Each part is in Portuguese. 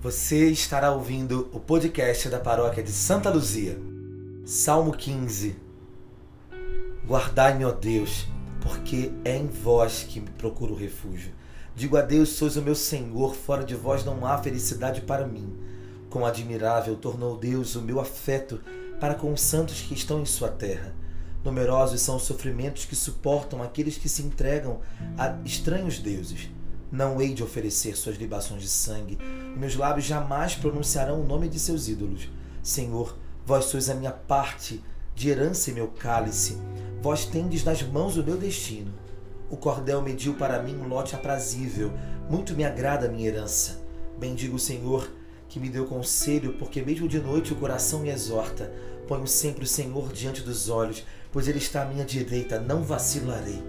Você estará ouvindo o podcast da paróquia de Santa Luzia. Salmo 15. Guardai-me, ó Deus, porque é em vós que me procuro refúgio. Digo a Deus, sois o meu Senhor, fora de vós não há felicidade para mim. Quão admirável tornou Deus o meu afeto para com os santos que estão em sua terra. Numerosos são os sofrimentos que suportam aqueles que se entregam a estranhos deuses. Não hei de oferecer suas libações de sangue, meus lábios jamais pronunciarão o nome de seus ídolos. Senhor, vós sois a minha parte de herança e meu cálice. Vós tendes nas mãos o meu destino. O cordel mediu para mim um lote aprazível. Muito me agrada a minha herança. Bendigo o Senhor que me deu conselho, porque mesmo de noite o coração me exorta. Ponho sempre o Senhor diante dos olhos, pois Ele está à minha direita, não vacilarei.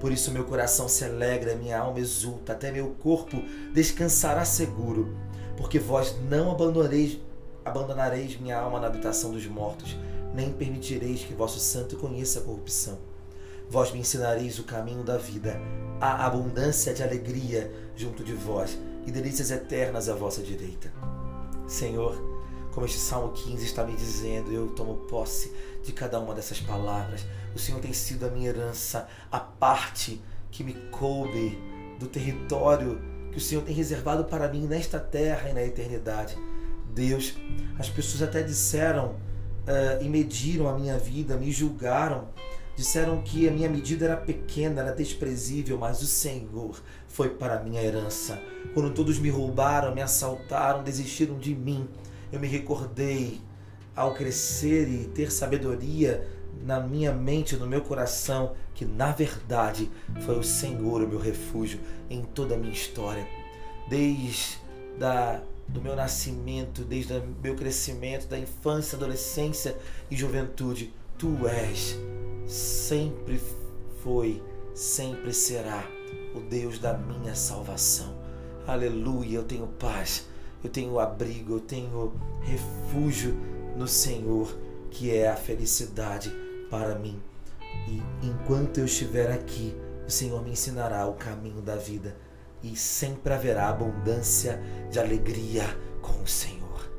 Por isso meu coração se alegra, minha alma exulta, até meu corpo descansará seguro, porque vós não abandonareis, abandonareis minha alma na habitação dos mortos, nem permitireis que vosso santo conheça a corrupção. Vós me ensinareis o caminho da vida, a abundância de alegria junto de vós e delícias eternas à vossa direita. Senhor, como este Salmo 15 está me dizendo, eu tomo posse de cada uma dessas palavras. O Senhor tem sido a minha herança, a parte que me coube do território que o Senhor tem reservado para mim nesta terra e na eternidade. Deus, as pessoas até disseram uh, e mediram a minha vida, me julgaram, disseram que a minha medida era pequena, era desprezível, mas o Senhor foi para a minha herança. Quando todos me roubaram, me assaltaram, desistiram de mim, eu me recordei ao crescer e ter sabedoria na minha mente, no meu coração, que na verdade foi o Senhor o meu refúgio em toda a minha história. Desde da, do meu nascimento, desde o meu crescimento, da infância, adolescência e juventude, Tu és, sempre foi, sempre será o Deus da minha salvação. Aleluia, eu tenho paz, eu tenho abrigo, eu tenho refúgio no Senhor, que é a felicidade para mim. E enquanto eu estiver aqui, o Senhor me ensinará o caminho da vida e sempre haverá abundância de alegria com o Senhor.